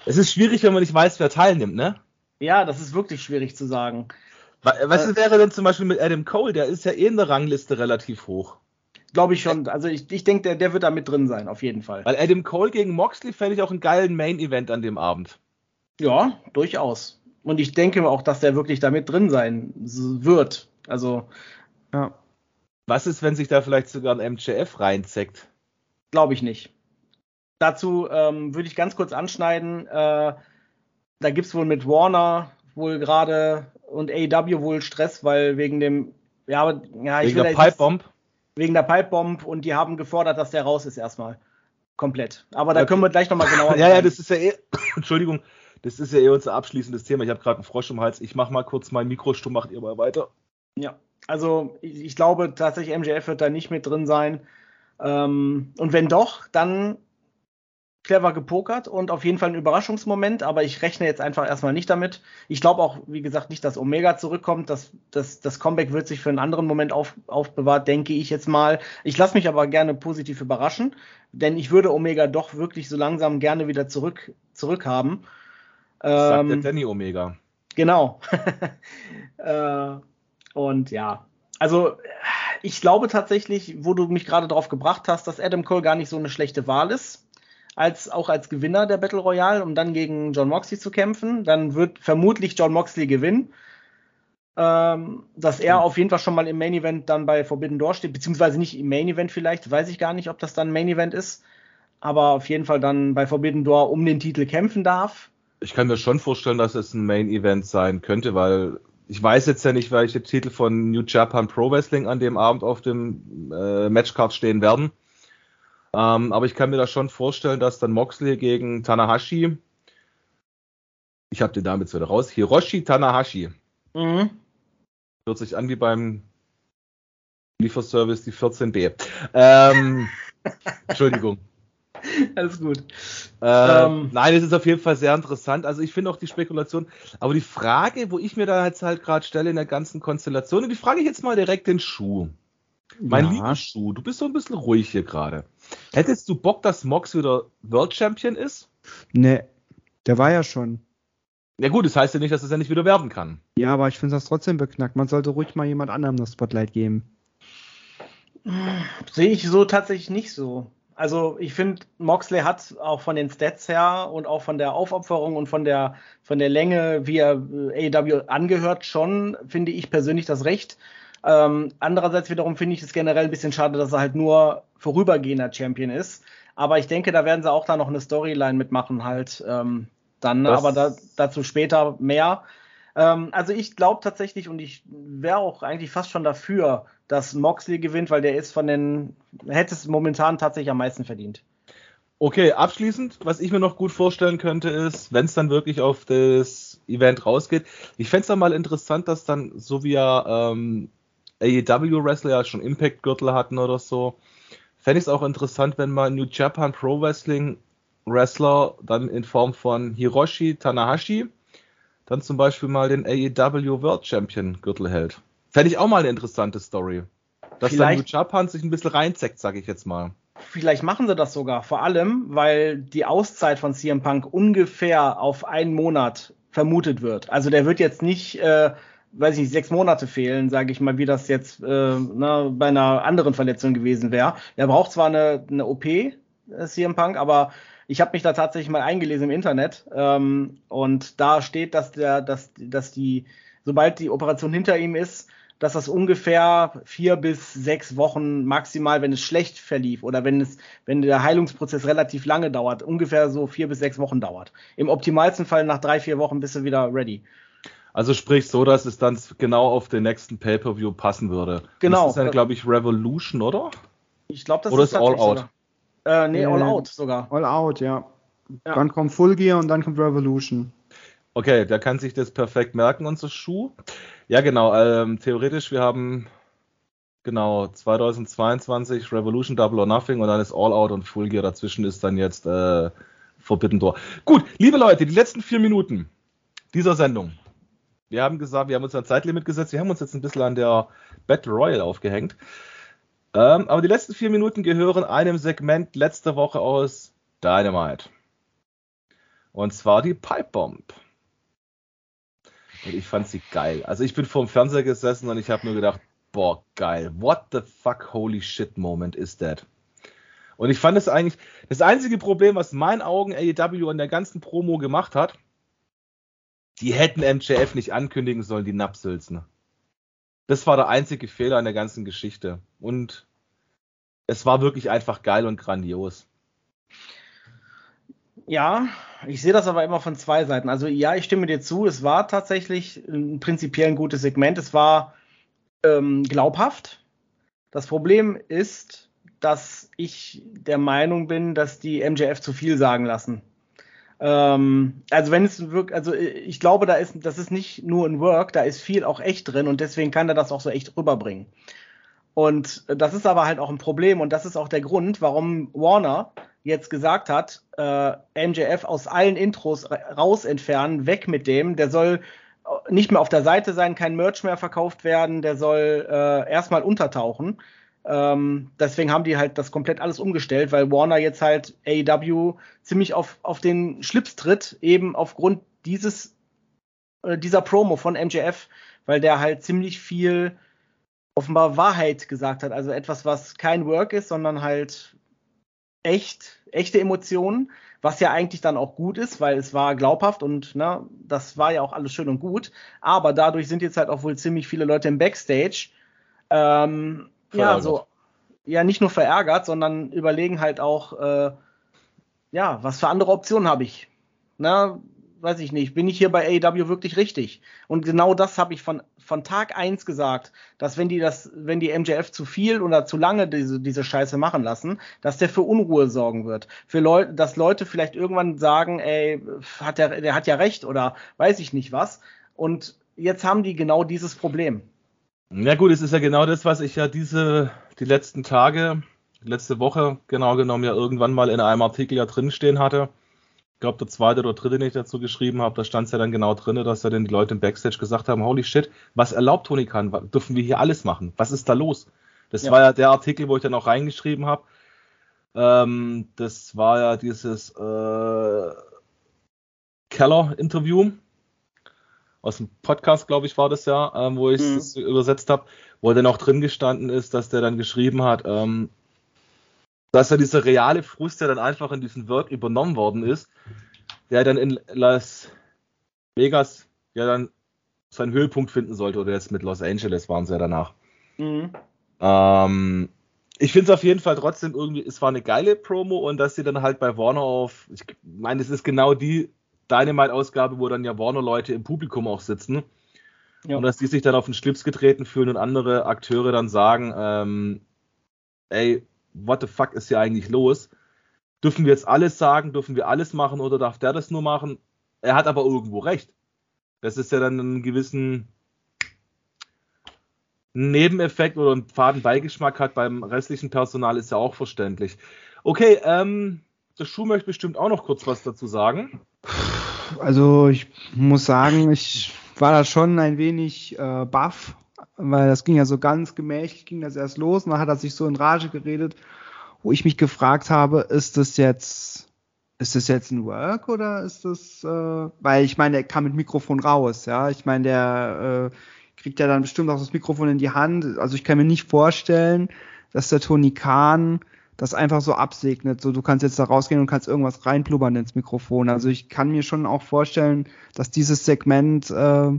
Es ist schwierig, wenn man nicht weiß, wer teilnimmt, ne? Ja, das ist wirklich schwierig zu sagen. Was äh, wäre denn zum Beispiel mit Adam Cole? Der ist ja eh in der Rangliste relativ hoch. Glaube ich schon. Also ich, ich denke, der, der wird da mit drin sein, auf jeden Fall. Weil Adam Cole gegen Moxley fände ich auch einen geilen Main-Event an dem Abend. Ja, durchaus. Und ich denke auch, dass der wirklich da mit drin sein wird. Also, ja. Was ist, wenn sich da vielleicht sogar ein MJF reinzeckt? Glaube ich nicht. Dazu ähm, würde ich ganz kurz anschneiden. Äh, da gibt es wohl mit Warner wohl gerade und AEW wohl Stress, weil wegen dem, ja, aber, ja, ich wegen will der Pipebomb. Wegen der Pipebomb und die haben gefordert, dass der raus ist erstmal. Komplett. Aber da okay. können wir gleich nochmal genauer. ja, ja, das ist ja eh, Entschuldigung, das ist ja eh unser abschließendes Thema. Ich habe gerade einen Frosch im Hals. Ich mache mal kurz mein Mikro stumm, macht ihr mal weiter. Ja, also ich, ich, glaube tatsächlich, MJF wird da nicht mit drin sein. Ähm, und wenn doch, dann clever gepokert und auf jeden Fall ein Überraschungsmoment, aber ich rechne jetzt einfach erstmal nicht damit. Ich glaube auch, wie gesagt, nicht, dass Omega zurückkommt. Das, das, das Comeback wird sich für einen anderen Moment auf, aufbewahrt, denke ich jetzt mal. Ich lasse mich aber gerne positiv überraschen, denn ich würde Omega doch wirklich so langsam gerne wieder zurück, zurück haben. Das sagt der ähm, Danny Omega. Genau. äh, und ja, also ich glaube tatsächlich, wo du mich gerade drauf gebracht hast, dass Adam Cole gar nicht so eine schlechte Wahl ist als auch als Gewinner der Battle Royale, um dann gegen John Moxley zu kämpfen. Dann wird vermutlich John Moxley gewinnen. Ähm, dass er auf jeden Fall schon mal im Main Event dann bei Forbidden Door steht, beziehungsweise nicht im Main Event vielleicht, weiß ich gar nicht, ob das dann Main Event ist, aber auf jeden Fall dann bei Forbidden Door um den Titel kämpfen darf. Ich kann mir schon vorstellen, dass es ein Main Event sein könnte, weil ich weiß jetzt ja nicht, welche Titel von New Japan Pro Wrestling an dem Abend auf dem äh, Matchcard stehen werden. Ähm, aber ich kann mir da schon vorstellen, dass dann Moxley gegen Tanahashi, ich habe den Namen jetzt wieder raus, Hiroshi Tanahashi. Mhm. Hört sich an wie beim Lieferservice die 14b. Ähm, Entschuldigung. Alles gut. Ähm, ähm, nein, es ist auf jeden Fall sehr interessant. Also ich finde auch die Spekulation, aber die Frage, wo ich mir da jetzt halt gerade stelle in der ganzen Konstellation, und die frage ich jetzt mal direkt den Schuh. Mein ja. lieber Schuh, du bist so ein bisschen ruhig hier gerade. Hättest du Bock, dass Mox wieder World Champion ist? Nee, der war ja schon. Ja gut, das heißt ja nicht, dass es ja nicht wieder werden kann. Ja, aber ich finde das trotzdem beknackt. Man sollte ruhig mal jemand anderem das Spotlight geben. Sehe ich so tatsächlich nicht so. Also ich finde, Moxley hat auch von den Stats her und auch von der Aufopferung und von der, von der Länge, wie er AEW angehört, schon, finde ich persönlich das Recht, ähm, andererseits wiederum finde ich es generell ein bisschen schade, dass er halt nur vorübergehender Champion ist. Aber ich denke, da werden sie auch da noch eine Storyline mitmachen halt ähm, dann. Das aber da, dazu später mehr. Ähm, also ich glaube tatsächlich und ich wäre auch eigentlich fast schon dafür, dass Moxley gewinnt, weil der ist von den, hätte es momentan tatsächlich am meisten verdient. Okay, abschließend, was ich mir noch gut vorstellen könnte, ist, wenn es dann wirklich auf das Event rausgeht, ich fände es dann mal interessant, dass dann, so wie er ähm, AEW-Wrestler ja schon Impact-Gürtel hatten oder so. Fände ich es auch interessant, wenn mal New Japan Pro Wrestling Wrestler dann in Form von Hiroshi Tanahashi dann zum Beispiel mal den AEW World Champion Gürtel hält. Fände ich auch mal eine interessante Story. Dass Vielleicht- dann Japan sich ein bisschen reinzeckt, sage ich jetzt mal. Vielleicht machen sie das sogar, vor allem, weil die Auszeit von CM Punk ungefähr auf einen Monat vermutet wird. Also der wird jetzt nicht, äh, weiß ich nicht, sechs Monate fehlen, sage ich mal, wie das jetzt äh, na, bei einer anderen Verletzung gewesen wäre. Er braucht zwar eine, eine OP, äh, CM Punk, aber ich habe mich da tatsächlich mal eingelesen im Internet ähm, und da steht, dass der, dass, dass die, sobald die Operation hinter ihm ist, dass das ungefähr vier bis sechs Wochen maximal, wenn es schlecht verlief oder wenn es, wenn der Heilungsprozess relativ lange dauert, ungefähr so vier bis sechs Wochen dauert. Im optimalsten Fall nach drei, vier Wochen bist du wieder ready. Also sprich so, dass es dann genau auf den nächsten Pay-Per-View passen würde. Genau. Das ist dann, glaube ich, Revolution, oder? Ich glaube, das Oder ist ist All Out? Sogar. Äh, nee, All Äh, Out sogar. All out, ja. Ja. Dann kommt Full Gear und dann kommt Revolution. Okay, der kann sich das perfekt merken, unser Schuh. Ja, genau. Ähm, theoretisch, wir haben genau 2022 Revolution Double or Nothing und dann ist All Out und Full Gear. Dazwischen ist dann jetzt äh, Forbidden Door. Gut, liebe Leute, die letzten vier Minuten dieser Sendung. Wir haben gesagt, wir haben uns ein Zeitlimit gesetzt. Wir haben uns jetzt ein bisschen an der Battle Royale aufgehängt. Ähm, aber die letzten vier Minuten gehören einem Segment letzte Woche aus Dynamite. Und zwar die Pipe Bomb. Und ich fand sie geil. Also ich bin vorm Fernseher gesessen und ich habe nur gedacht, boah, geil. What the fuck, holy shit Moment is that? Und ich fand es eigentlich, das einzige Problem, was in meinen Augen AEW an der ganzen Promo gemacht hat, die hätten MJF nicht ankündigen sollen, die Napsülzen. Das war der einzige Fehler an der ganzen Geschichte. Und es war wirklich einfach geil und grandios. Ja, ich sehe das aber immer von zwei Seiten. Also ja, ich stimme dir zu, es war tatsächlich ein prinzipiell ein gutes Segment. Es war ähm, glaubhaft. Das Problem ist, dass ich der Meinung bin, dass die MJF zu viel sagen lassen. Ähm, also wenn es wirklich, also ich glaube, da ist, das ist nicht nur ein Work, da ist viel auch echt drin und deswegen kann er das auch so echt rüberbringen. Und das ist aber halt auch ein Problem und das ist auch der Grund, warum Warner jetzt gesagt hat, äh, MJF aus allen Intros ra- raus entfernen, weg mit dem, der soll äh, nicht mehr auf der Seite sein, kein Merch mehr verkauft werden, der soll äh, erstmal untertauchen. Ähm, deswegen haben die halt das komplett alles umgestellt, weil Warner jetzt halt AEW ziemlich auf, auf den Schlips tritt, eben aufgrund dieses, äh, dieser Promo von MJF, weil der halt ziemlich viel offenbar Wahrheit gesagt hat. Also etwas, was kein Work ist, sondern halt echt, echte Emotionen, was ja eigentlich dann auch gut ist, weil es war glaubhaft und ne, das war ja auch alles schön und gut. Aber dadurch sind jetzt halt auch wohl ziemlich viele Leute im Backstage. Ähm, ja, so, ja, nicht nur verärgert, sondern überlegen halt auch, äh, ja, was für andere Optionen habe ich? Na, weiß ich nicht, bin ich hier bei AEW wirklich richtig? Und genau das habe ich von, von Tag eins gesagt, dass wenn die das, wenn die MJF zu viel oder zu lange diese, diese Scheiße machen lassen, dass der für Unruhe sorgen wird. Für Leute, dass Leute vielleicht irgendwann sagen, ey, hat der, der hat ja recht oder weiß ich nicht was. Und jetzt haben die genau dieses Problem. Ja gut, es ist ja genau das, was ich ja diese, die letzten Tage, letzte Woche genau genommen ja irgendwann mal in einem Artikel ja drinstehen hatte. Ich glaube, der zweite oder dritte, den ich dazu geschrieben habe, da stand es ja dann genau drin, dass ja dann die Leute im Backstage gesagt haben, holy shit, was erlaubt Tony Khan? Dürfen wir hier alles machen? Was ist da los? Das Ja. war ja der Artikel, wo ich dann auch reingeschrieben habe. Ähm, das war ja dieses äh, Keller-Interview aus dem Podcast, glaube ich, war das ja, ähm, wo ich Mhm. es übersetzt habe, wo dann auch drin gestanden ist, dass der dann geschrieben hat, ähm, dass ja dieser reale Frust, der dann einfach in diesen Work übernommen worden ist, der dann in Las Vegas ja dann seinen Höhepunkt finden sollte, oder jetzt mit Los Angeles waren sie ja danach. Mhm. Ähm, ich finde es auf jeden Fall trotzdem irgendwie, es war eine geile Promo und dass sie dann halt bei Warner auf, ich meine, es ist genau die Dynamite-Ausgabe, wo dann ja Warner-Leute im Publikum auch sitzen. Ja. Und dass die sich dann auf den Schlips getreten fühlen und andere Akteure dann sagen, ähm, ey, what the fuck ist hier eigentlich los? Dürfen wir jetzt alles sagen? Dürfen wir alles machen oder darf der das nur machen? Er hat aber irgendwo recht. Das ist ja dann einen gewissen Nebeneffekt oder einen faden Beigeschmack hat beim restlichen Personal, ist ja auch verständlich. Okay, ähm, der Schuh möchte bestimmt auch noch kurz was dazu sagen. Also ich muss sagen, ich war da schon ein wenig äh, baff, weil das ging ja so ganz gemächlich, ging das erst los und dann hat er sich so in Rage geredet, wo ich mich gefragt habe, ist das jetzt, ist das jetzt ein Work oder ist das, äh, weil ich meine, der kam mit Mikrofon raus, ja, ich meine, der äh, kriegt ja dann bestimmt auch das Mikrofon in die Hand, also ich kann mir nicht vorstellen, dass der Tony Khan das einfach so absegnet. So, du kannst jetzt da rausgehen und kannst irgendwas reinblubbern ins Mikrofon. Also ich kann mir schon auch vorstellen, dass dieses Segment äh,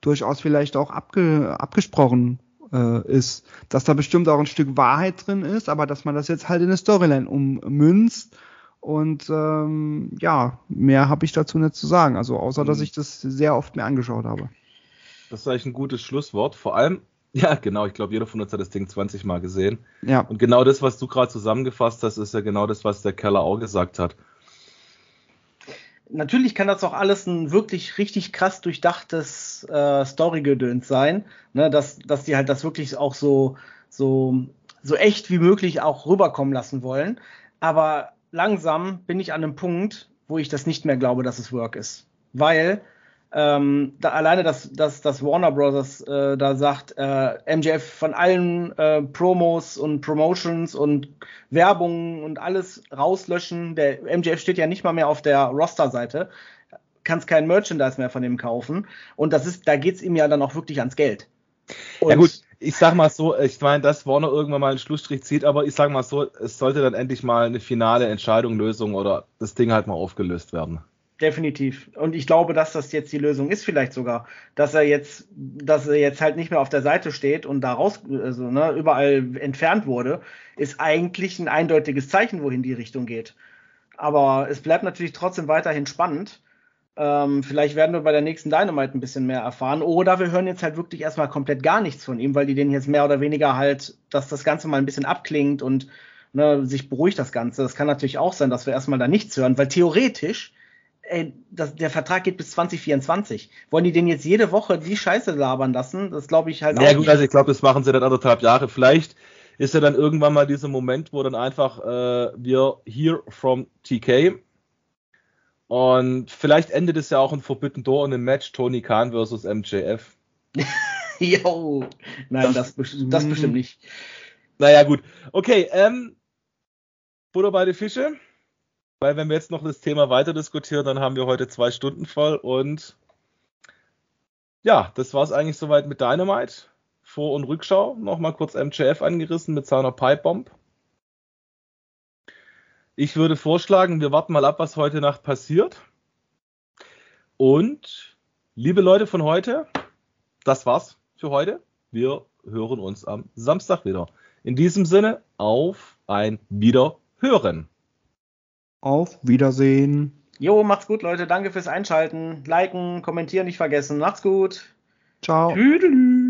durchaus vielleicht auch abge abgesprochen äh, ist. Dass da bestimmt auch ein Stück Wahrheit drin ist, aber dass man das jetzt halt in eine Storyline ummünzt. Und ähm, ja, mehr habe ich dazu nicht zu sagen. Also außer, dass mhm. ich das sehr oft mir angeschaut habe. Das ist eigentlich ein gutes Schlusswort. Vor allem, ja, genau. Ich glaube, jeder von uns hat das Ding 20 Mal gesehen. Ja. Und genau das, was du gerade zusammengefasst hast, ist ja genau das, was der Keller auch gesagt hat. Natürlich kann das auch alles ein wirklich richtig krass durchdachtes äh, Story-Gedöns sein, ne, dass, dass die halt das wirklich auch so, so, so echt wie möglich auch rüberkommen lassen wollen. Aber langsam bin ich an einem Punkt, wo ich das nicht mehr glaube, dass es Work ist. Weil ähm, da, alleine, dass, dass, dass Warner Brothers äh, da sagt, äh, MJF von allen äh, Promos und Promotions und Werbung und alles rauslöschen. Der MJF steht ja nicht mal mehr auf der Roster-Seite, kannst kein Merchandise mehr von ihm kaufen. Und das ist, da geht's ihm ja dann auch wirklich ans Geld. Und ja gut, ich sag mal so, ich meine, dass Warner irgendwann mal einen Schlussstrich zieht, aber ich sag mal so, es sollte dann endlich mal eine finale Entscheidung, Lösung oder das Ding halt mal aufgelöst werden. Definitiv. Und ich glaube, dass das jetzt die Lösung ist, vielleicht sogar, dass er jetzt, dass er jetzt halt nicht mehr auf der Seite steht und da raus, also ne, überall entfernt wurde, ist eigentlich ein eindeutiges Zeichen, wohin die Richtung geht. Aber es bleibt natürlich trotzdem weiterhin spannend. Ähm, vielleicht werden wir bei der nächsten Dynamite ein bisschen mehr erfahren. Oder wir hören jetzt halt wirklich erstmal komplett gar nichts von ihm, weil die den jetzt mehr oder weniger halt, dass das Ganze mal ein bisschen abklingt und ne, sich beruhigt das Ganze. Das kann natürlich auch sein, dass wir erstmal da nichts hören, weil theoretisch ey, das, der Vertrag geht bis 2024. Wollen die den jetzt jede Woche die Scheiße labern lassen? Das glaube ich halt ja, auch. Ja gut, also ich glaube, das machen sie dann anderthalb Jahre. Vielleicht ist ja dann irgendwann mal dieser Moment, wo dann einfach äh, wir hear from TK und vielleicht endet es ja auch in Forbidden Door in einem Match Tony Khan versus MJF. Jo, nein, das, das bestimmt nicht. Naja, gut. Okay, ähm, Butter bei den Fische. Weil wenn wir jetzt noch das Thema weiter diskutieren, dann haben wir heute zwei Stunden voll und ja, das war es eigentlich soweit mit Dynamite. Vor- und Rückschau. Nochmal kurz MJF angerissen mit seiner Pipe Bomb. Ich würde vorschlagen, wir warten mal ab, was heute Nacht passiert. Und liebe Leute von heute, das war's für heute. Wir hören uns am Samstag wieder. In diesem Sinne, auf ein Wiederhören. Auf Wiedersehen. Jo, macht's gut, Leute. Danke fürs Einschalten. Liken, kommentieren nicht vergessen. Macht's gut. Ciao. Tüdelü.